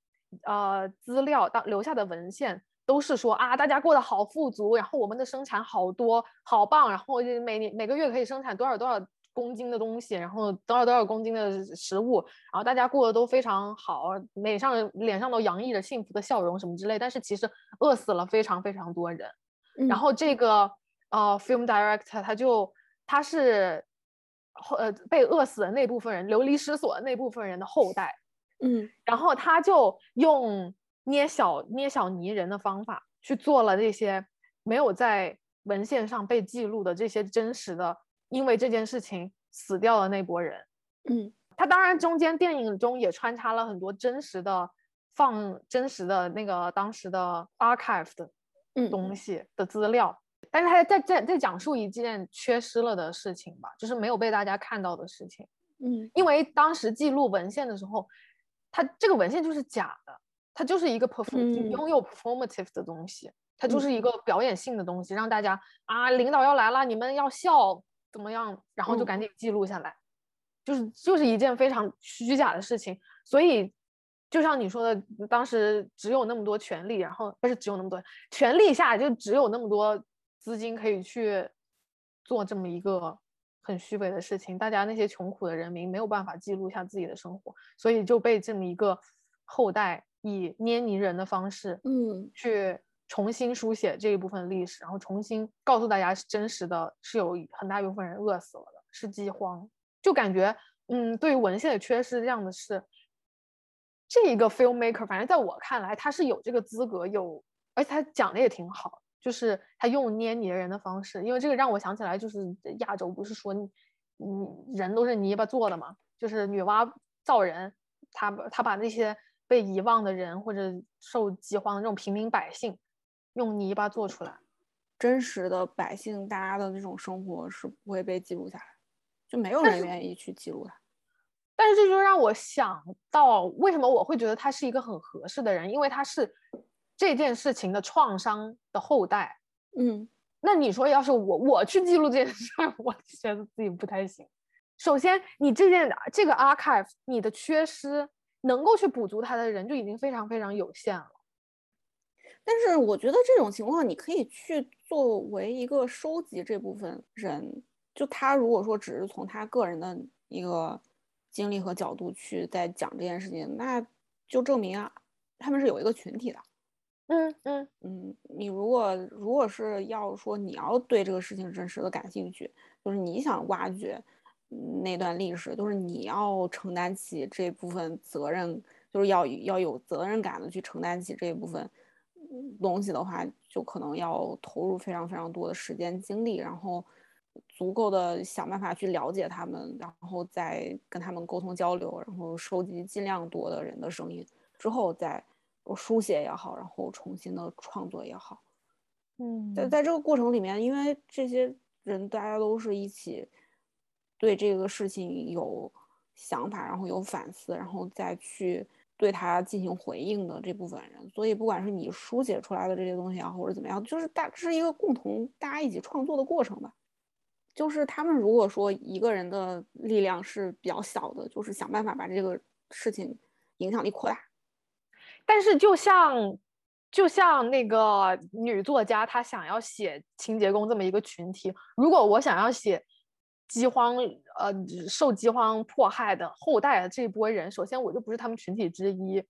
呃资料，当留下的文献。都是说啊，大家过得好富足，然后我们的生产好多，好棒，然后就每年每个月可以生产多少多少公斤的东西，然后多少多少公斤的食物，然后大家过得都非常好，脸上脸上都洋溢着幸福的笑容什么之类。但是其实饿死了非常非常多人。然后这个呃，film director 他就他是后呃被饿死的那部分人，流离失所的那部分人的后代。嗯，然后他就用。捏小捏小泥人的方法去做了这些没有在文献上被记录的这些真实的，因为这件事情死掉的那波人。嗯，他当然中间电影中也穿插了很多真实的放真实的那个当时的 archive 的东西的资料，但是他在在在讲述一件缺失了的事情吧，就是没有被大家看到的事情。嗯，因为当时记录文献的时候，他这个文献就是假的。它就是一个 perform 拥有 performative 的东西，它就是一个表演性的东西，让大家啊，领导要来了，你们要笑怎么样？然后就赶紧记录下来，就是就是一件非常虚假的事情。所以，就像你说的，当时只有那么多权利，然后不是只有那么多权力下，就只有那么多资金可以去做这么一个很虚伪的事情。大家那些穷苦的人民没有办法记录下自己的生活，所以就被这么一个后代。以捏泥人的方式，嗯，去重新书写这一部分历史，然后重新告诉大家是真实的，是有很大一部分人饿死了的，是饥荒。就感觉，嗯，对于文献的缺失这样的是，这一个 filmmaker，反正在我看来，他是有这个资格，有，而且他讲的也挺好，就是他用捏泥人的方式，因为这个让我想起来，就是亚洲不是说，嗯，人都是泥巴做的嘛，就是女娲造人，他他把那些。被遗忘的人，或者受饥荒的这种平民百姓，用泥巴做出来，真实的百姓，大家的这种生活是不会被记录下来，就没有人愿意去记录它。但是这就让我想到，为什么我会觉得他是一个很合适的人？因为他是这件事情的创伤的后代。嗯，那你说，要是我我去记录这件事儿，我觉得自己不太行。首先，你这件这个 archive，你的缺失。能够去补足他的人就已经非常非常有限了，但是我觉得这种情况你可以去作为一个收集这部分人，就他如果说只是从他个人的一个经历和角度去在讲这件事情，那就证明啊他们是有一个群体的。嗯嗯嗯，你如果如果是要说你要对这个事情真实的感兴趣，就是你想挖掘。那段历史都是你要承担起这部分责任就是要要有责任感的去承担起这一部分东西的话，就可能要投入非常非常多的时间精力，然后足够的想办法去了解他们，然后再跟他们沟通交流，然后收集尽量多的人的声音，之后再书写也好，然后重新的创作也好。嗯，在在这个过程里面，因为这些人大家都是一起对这个事情有想法，然后有反思，然后再去对他进行回应的这部分人，所以不管是你书写出来的这些东西啊，或者怎么样，就是大是一个共同大家一起创作的过程吧。就是他们如果说一个人的力量是比较小的，就是想办法把这个事情影响力扩大。但是就像。就像那个女作家，她想要写清洁工这么一个群体。如果我想要写饥荒，呃，受饥荒迫害的后代的这一波人，首先我就不是他们群体之一。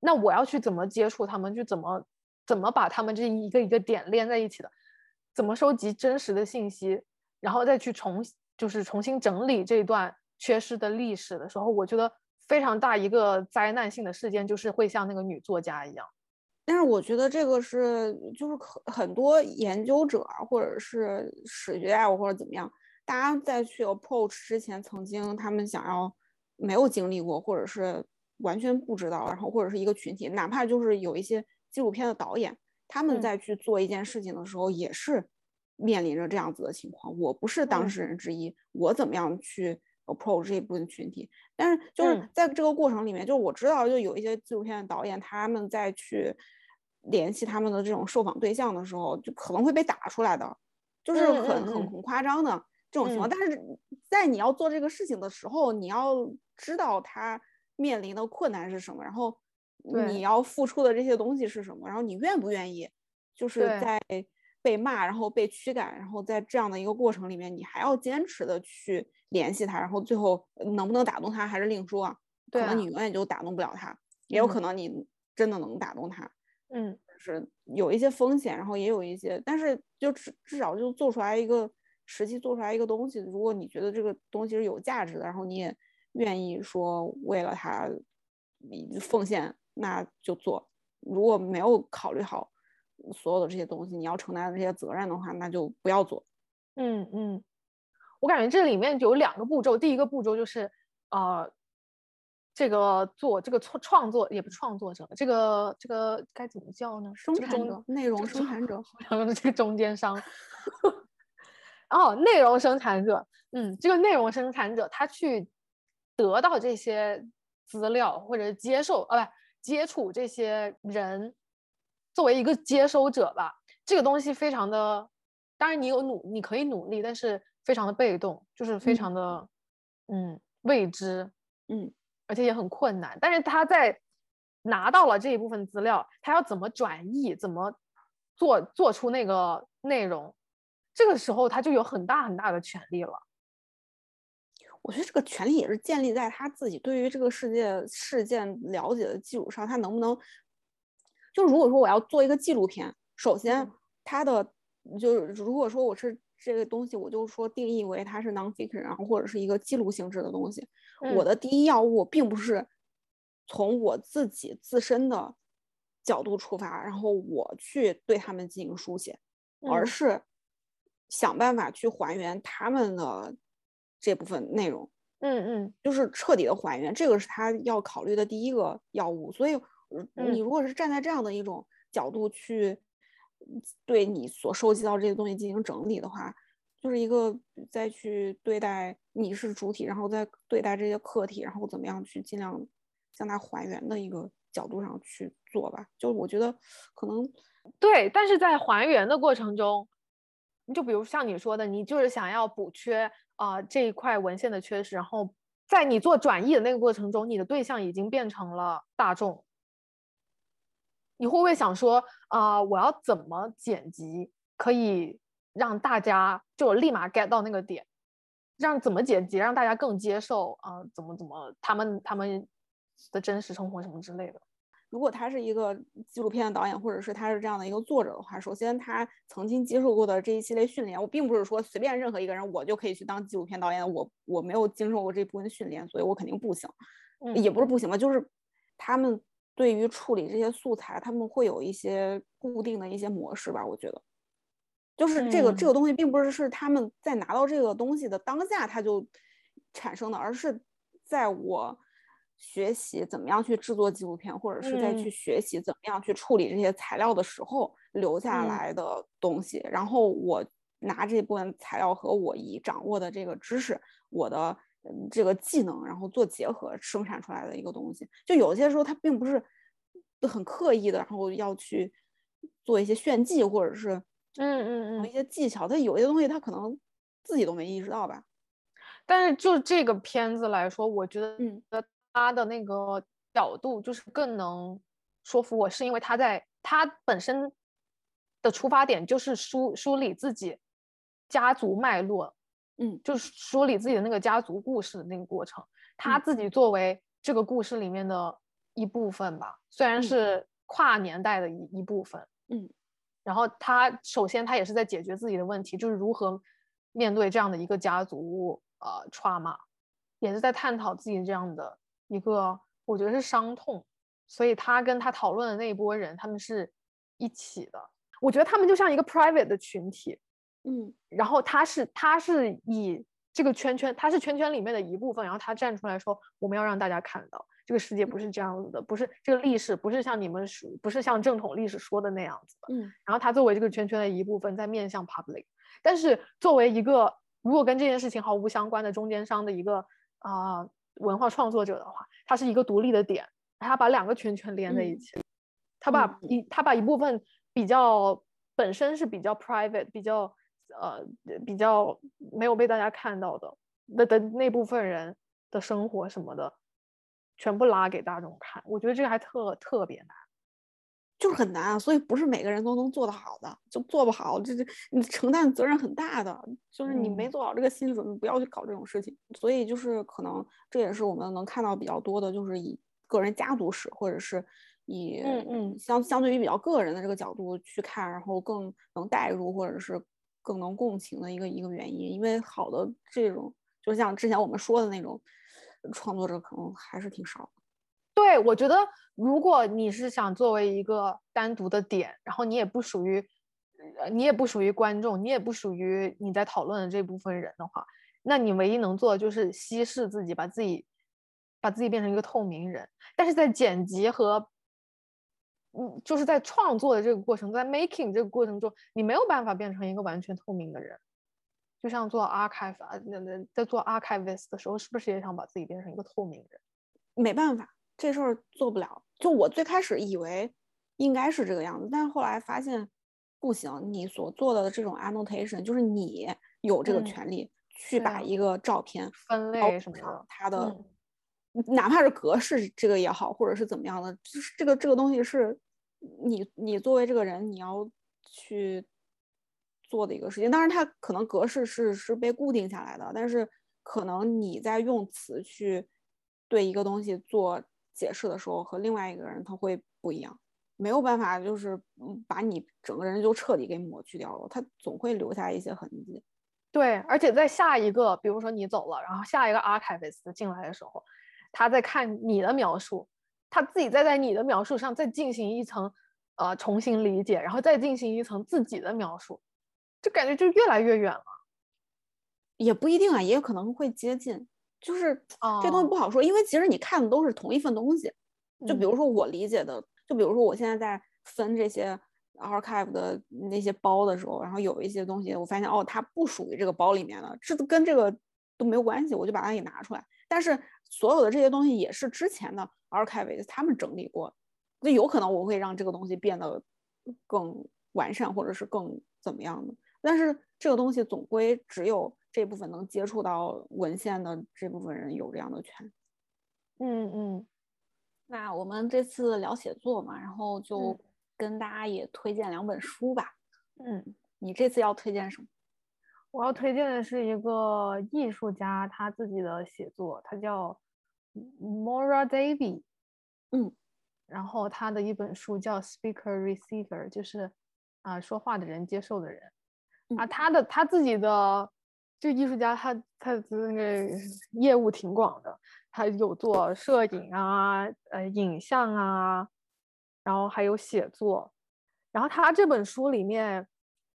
那我要去怎么接触他们？去怎么怎么把他们这一个一个点连在一起的？怎么收集真实的信息，然后再去重就是重新整理这一段缺失的历史的时候，我觉得非常大一个灾难性的事件就是会像那个女作家一样。但是我觉得这个是，就是很很多研究者啊，或者是史学家或者怎么样，大家在去 approach 之前，曾经他们想要没有经历过，或者是完全不知道，然后或者是一个群体，哪怕就是有一些纪录片的导演，他们在去做一件事情的时候，也是面临着这样子的情况。我不是当事人之一，我怎么样去？approach 这一部分群体，但是就是在这个过程里面，就是我知道，就有一些纪录片的导演，他们在去联系他们的这种受访对象的时候，就可能会被打出来的，就是很很很夸张的这种情况。但是在你要做这个事情的时候，你要知道他面临的困难是什么，然后你要付出的这些东西是什么，然后你愿不愿意，就是在被骂，然后被驱赶，然后在这样的一个过程里面，你还要坚持的去。联系他，然后最后能不能打动他还是另说啊。可能你永远就打动不了他，也有可能你真的能打动他。嗯，是有一些风险，然后也有一些，但是就至至少就做出来一个实际做出来一个东西。如果你觉得这个东西是有价值的，然后你也愿意说为了它奉献，那就做。如果没有考虑好所有的这些东西，你要承担的这些责任的话，那就不要做。嗯嗯。我感觉这里面就有两个步骤，第一个步骤就是，呃，这个做这个创创作也不创作者，这个这个该怎么叫呢？生产者，内容生产者，然后这个中间商，哦，内容生产者，嗯，这个内容生产者他去得到这些资料或者接受，啊，不接触这些人，作为一个接收者吧，这个东西非常的，当然你有努，你可以努力，但是。非常的被动，就是非常的，嗯，未知，嗯，而且也很困难。但是他在拿到了这一部分资料，他要怎么转译，怎么做做出那个内容，这个时候他就有很大很大的权利了。我觉得这个权利也是建立在他自己对于这个世界事件了解的基础上，他能不能，就如果说我要做一个纪录片，首先他的就是如果说我是。这个东西我就说定义为它是 nonfiction，然后或者是一个记录性质的东西。我的第一要务并不是从我自己自身的角度出发，然后我去对他们进行书写，而是想办法去还原他们的这部分内容。嗯嗯，就是彻底的还原，这个是他要考虑的第一个要务。所以，你如果是站在这样的一种角度去。对你所收集到这些东西进行整理的话，就是一个再去对待你是主体，然后再对待这些客体，然后怎么样去尽量将它还原的一个角度上去做吧。就我觉得可能对，但是在还原的过程中，就比如像你说的，你就是想要补缺啊这一块文献的缺失，然后在你做转译的那个过程中，你的对象已经变成了大众。你会不会想说啊，我要怎么剪辑可以让大家就立马 get 到那个点？让怎么剪辑让大家更接受啊？怎么怎么他们他们的真实生活什么之类的？如果他是一个纪录片的导演，或者是他是这样的一个作者的话，首先他曾经接受过的这一系列训练，我并不是说随便任何一个人我就可以去当纪录片导演，我我没有经受过这部分训练，所以我肯定不行，也不是不行吧，就是他们对于处理这些素材，他们会有一些固定的一些模式吧？我觉得，就是这个这个东西，并不是是他们在拿到这个东西的当下他就产生的，而是在我学习怎么样去制作纪录片，或者是在去学习怎么样去处理这些材料的时候留下来的东西。然后我拿这部分材料和我已掌握的这个知识，我的。这个技能，然后做结合生产出来的一个东西，就有些时候它并不是很刻意的，然后要去做一些炫技，或者是嗯嗯嗯一些技巧，它有些东西它可能自己都没意识到吧。但是就这个片子来说，我觉得嗯，它的那个角度就是更能说服我，是因为他在他本身的出发点就是梳梳理自己家族脉络。嗯，就是梳理自己的那个家族故事的那个过程，他自己作为这个故事里面的一部分吧，虽然是跨年代的一一部分，嗯，然后他首先他也是在解决自己的问题，就是如何面对这样的一个家族呃 trauma，也是在探讨自己这样的一个我觉得是伤痛，所以他跟他讨论的那一波人他们是一起的，我觉得他们就像一个 private 的群体。嗯，然后他是他是以这个圈圈，他是圈圈里面的一部分，然后他站出来说，我们要让大家看到这个世界不是这样子的，不是这个历史不是像你们说，不是像正统历史说的那样子的。嗯，然后他作为这个圈圈的一部分，在面向 public，但是作为一个如果跟这件事情毫无相关的中间商的一个啊文化创作者的话，他是一个独立的点，他把两个圈圈连在一起，他把一他把一部分比较本身是比较 private 比较。呃，比较没有被大家看到的那的那部分人的生活什么的，全部拉给大众看，我觉得这个还特特别难，就是很难，所以不是每个人都能做得好的，就做不好，这这你承担责任很大的，就是你没做好这个心理准备，不要去搞这种事情。所以就是可能这也是我们能看到比较多的，就是以个人家族史或者是以嗯嗯相相对于比较个人的这个角度去看，然后更能代入或者是。更能共情的一个一个原因，因为好的这种，就像之前我们说的那种创作者，可能还是挺少。对，我觉得如果你是想作为一个单独的点，然后你也不属于，你也不属于观众，你也不属于你在讨论的这部分人的话，那你唯一能做的就是稀释自己，把自己把自己变成一个透明人。但是在剪辑和嗯，就是在创作的这个过程，在 making 这个过程中，你没有办法变成一个完全透明的人。就像做 archive 啊，那那在做 archivist 的时候，是不是也想把自己变成一个透明人？没办法，这事儿做不了。就我最开始以为应该是这个样子，但是后来发现不行。你所做的这种 annotation，就是你有这个权利去把一个照片分类什么的，它的。哪怕是格式这个也好，或者是怎么样的，就是这个这个东西是你你作为这个人你要去做的一个事情。当然，它可能格式是是被固定下来的，但是可能你在用词去对一个东西做解释的时候，和另外一个人他会不一样，没有办法就是把你整个人就彻底给抹去掉了，他总会留下一些痕迹。对，而且在下一个，比如说你走了，然后下一个 archivist 进来的时候。他在看你的描述，他自己再在你的描述上再进行一层，呃，重新理解，然后再进行一层自己的描述，就感觉就越来越远了。也不一定啊，也有可能会接近，就是这东西不好说，因为其实你看的都是同一份东西。就比如说我理解的，就比如说我现在在分这些 archive 的那些包的时候，然后有一些东西我发现哦，它不属于这个包里面的，这跟这个都没有关系，我就把它给拿出来。但是所有的这些东西也是之前的 archive 他们整理过，那有可能我会让这个东西变得更完善，或者是更怎么样的。但是这个东西总归只有这部分能接触到文献的这部分人有这样的权。嗯嗯。那我们这次聊写作嘛，然后就跟大家也推荐两本书吧。嗯，你这次要推荐什么？我要推荐的是一个艺术家他自己的写作，他叫 Mora Davy，嗯，然后他的一本书叫 Speaker Receiver，就是啊说话的人接受的人啊，他的他自己的这艺术家他他的那个业务挺广的，他有做摄影啊，呃，影像啊，然后还有写作。然后他这本书里面，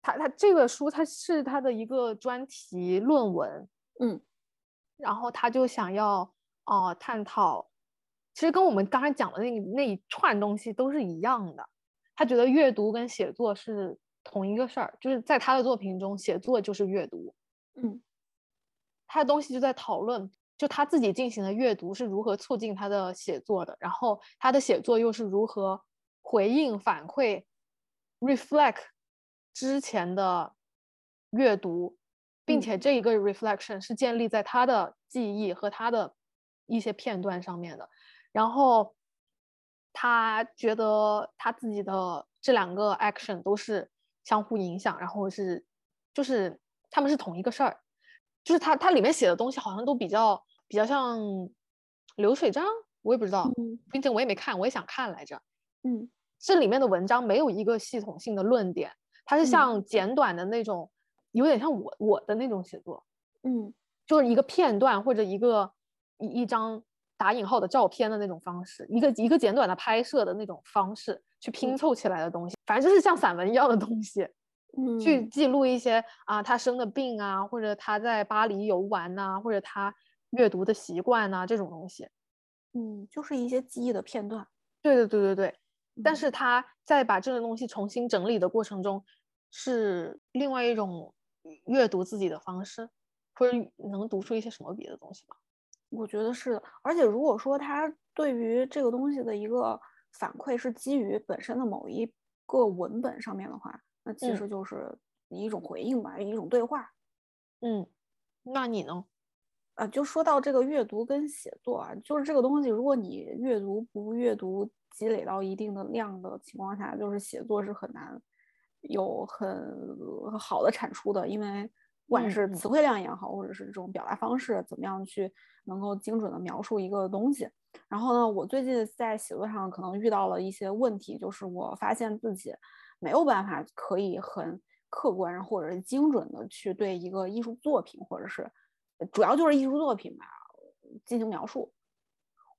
他他这个书他是他的一个专题论文，嗯，然后他就想要哦探讨，其实跟我们刚才讲的那那一串东西都是一样的。他觉得阅读跟写作是同一个事儿，就是在他的作品中，写作就是阅读。嗯，他的东西就在讨论，就他自己进行的阅读是如何促进他的写作的，然后他的写作又是如何回应反馈，reflect 之前的阅读，并且这一个 reflection 是建立在他的记忆和他的一些片段上面的。然后他觉得他自己的这两个 action 都是相互影响，然后是就是。他们是同一个事儿，就是他他里面写的东西好像都比较比较像流水账，我也不知道，并且我也没看，我也想看来着。嗯，这里面的文章没有一个系统性的论点，它是像简短的那种，有点像我我的那种写作。嗯，就是一个片段或者一个一一张打引号的照片的那种方式，一个一个简短的拍摄的那种方式去拼凑起来的东西，反正就是像散文一样的东西。去记录一些啊，他生的病啊，或者他在巴黎游玩呐，或者他阅读的习惯呐，这种东西，嗯，就是一些记忆的片段。对对对对对。但是他在把这个东西重新整理的过程中，是另外一种阅读自己的方式，或者能读出一些什么别的东西吗？我觉得是的。而且如果说他对于这个东西的一个反馈是基于本身的某一个文本上面的话。那其实就是一种回应吧，一种对话。嗯，那你呢？啊，就说到这个阅读跟写作啊，就是这个东西，如果你阅读不阅读积累到一定的量的情况下，就是写作是很难有很好的产出的，因为不管是词汇量也好，或者是这种表达方式，怎么样去能够精准的描述一个东西。然后呢，我最近在写作上可能遇到了一些问题，就是我发现自己。没有办法可以很客观或者是精准的去对一个艺术作品，或者是主要就是艺术作品吧进行描述。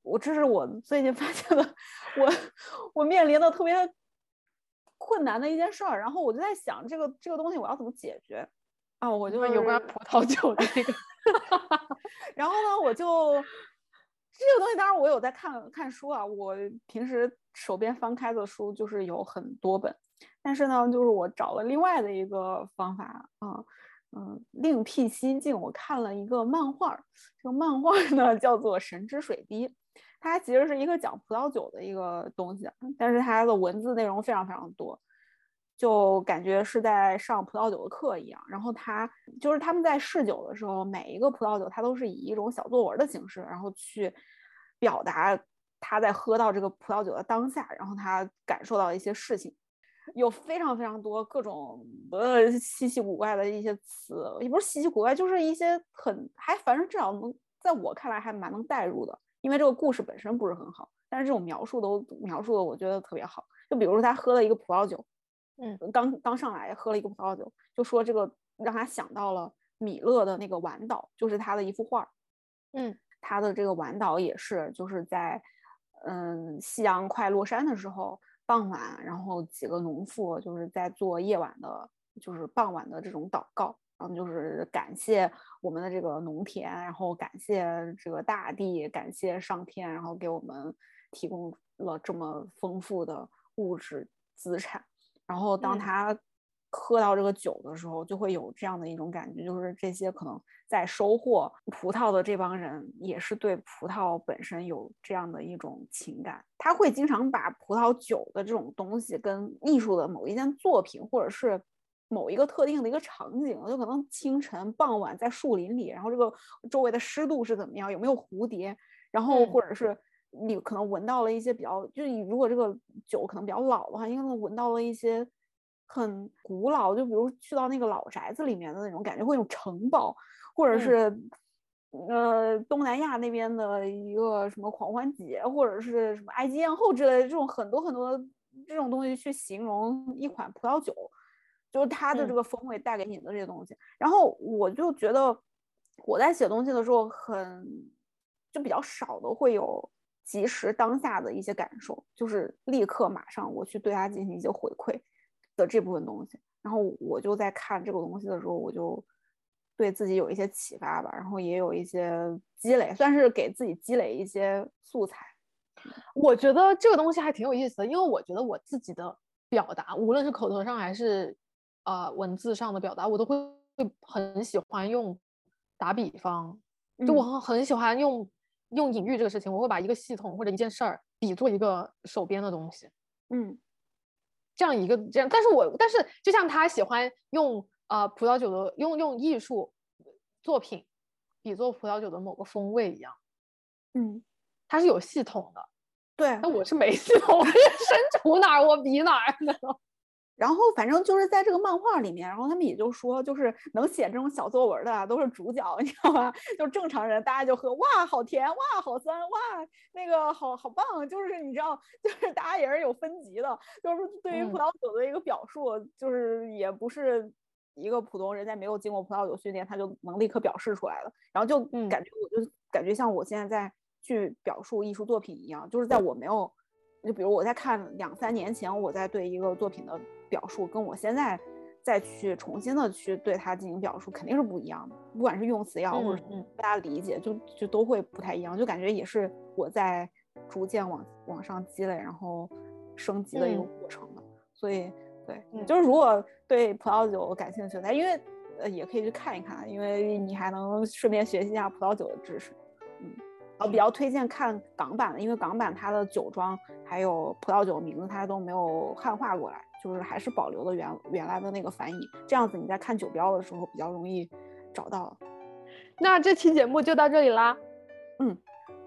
我这是我最近发现的，我我面临的特别困难的一件事儿。然后我就在想，这个这个东西我要怎么解决啊？我就有关葡萄酒的那个。然后呢，我就这个东西，当然我有在看看书啊。我平时手边翻开的书就是有很多本。但是呢，就是我找了另外的一个方法啊，嗯，另辟蹊径。我看了一个漫画，这个漫画呢 叫做《神之水滴》，它其实是一个讲葡萄酒的一个东西，但是它的文字内容非常非常多，就感觉是在上葡萄酒的课一样。然后它就是他们在试酒的时候，每一个葡萄酒它都是以一种小作文的形式，然后去表达他在喝到这个葡萄酒的当下，然后他感受到一些事情。有非常非常多各种呃稀奇古怪的一些词，也不是稀奇古怪，就是一些很还反正至少能在我看来还蛮能代入的，因为这个故事本身不是很好，但是这种描述都描述的我觉得特别好。就比如说他喝了一个葡萄酒，嗯，刚刚上来喝了一个葡萄酒，就说这个让他想到了米勒的那个晚岛，就是他的一幅画，嗯，他的这个晚岛也是就是在嗯夕阳快落山的时候。傍晚，然后几个农妇就是在做夜晚的，就是傍晚的这种祷告，然后就是感谢我们的这个农田，然后感谢这个大地，感谢上天，然后给我们提供了这么丰富的物质资产。然后当他。喝到这个酒的时候，就会有这样的一种感觉，就是这些可能在收获葡萄的这帮人，也是对葡萄本身有这样的一种情感。他会经常把葡萄酒的这种东西跟艺术的某一件作品，或者是某一个特定的一个场景，就可能清晨、傍晚在树林里，然后这个周围的湿度是怎么样，有没有蝴蝶，然后或者是你可能闻到了一些比较，就是如果这个酒可能比较老的话，应该能闻到了一些。很古老，就比如去到那个老宅子里面的那种感觉，会有城堡，或者是呃东南亚那边的一个什么狂欢节，或者是什么埃及艳后之类的这种很多很多这种东西去形容一款葡萄酒，就是它的这个风味带给你的这些东西。然后我就觉得我在写东西的时候很就比较少的会有及时当下的一些感受，就是立刻马上我去对它进行一些回馈的这部分东西。然后我就在看这个东西的时候，我就对自己有一些启发吧，然后也有一些积累，算是给自己积累一些素材。我觉得这个东西还挺有意思的，因为我觉得我自己的表达，无论是口头上还是呃文字上的表达，我都会会很喜欢用打比方，就我很很喜欢用用隐喻这个事情，我会把一个系统或者一件事儿比作一个手边的东西，嗯。这样一个这样，但是我但是就像他喜欢用呃葡萄酒的用用艺术作品比作葡萄酒的某个风味一样，嗯，它是有系统的，对，那我是没系统，我身处哪儿我比哪儿呢。然后反正就是在这个漫画里面，然后他们也就说，就是能写这种小作文的都是主角，你知道吧？就正常人，大家就喝哇好甜，哇好酸，哇那个好好棒，就是你知道，就是大家也是有分级的，就是对于葡萄酒的一个表述，就是也不是一个普通人在没有经过葡萄酒训练，他就能立刻表示出来的。然后就感觉我就感觉像我现在在去表述艺术作品一样，就是在我没有。就比如我在看两三年前我在对一个作品的表述，跟我现在再去重新的去对它进行表述，肯定是不一样的。不管是用词也好，或者大家理解，就就都会不太一样。就感觉也是我在逐渐往往上积累，然后升级的一个过程的。所以，对，就是如果对葡萄酒感兴趣的，因为呃也可以去看一看，因为你还能顺便学习一下葡萄酒的知识，嗯。我比较推荐看港版的，因为港版它的酒庄还有葡萄酒名字它都没有汉化过来，就是还是保留了原原来的那个翻译，这样子你在看酒标的时候比较容易找到。那这期节目就到这里啦，嗯，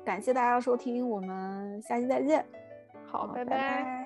感谢大家收听，我们下期再见。好，拜拜。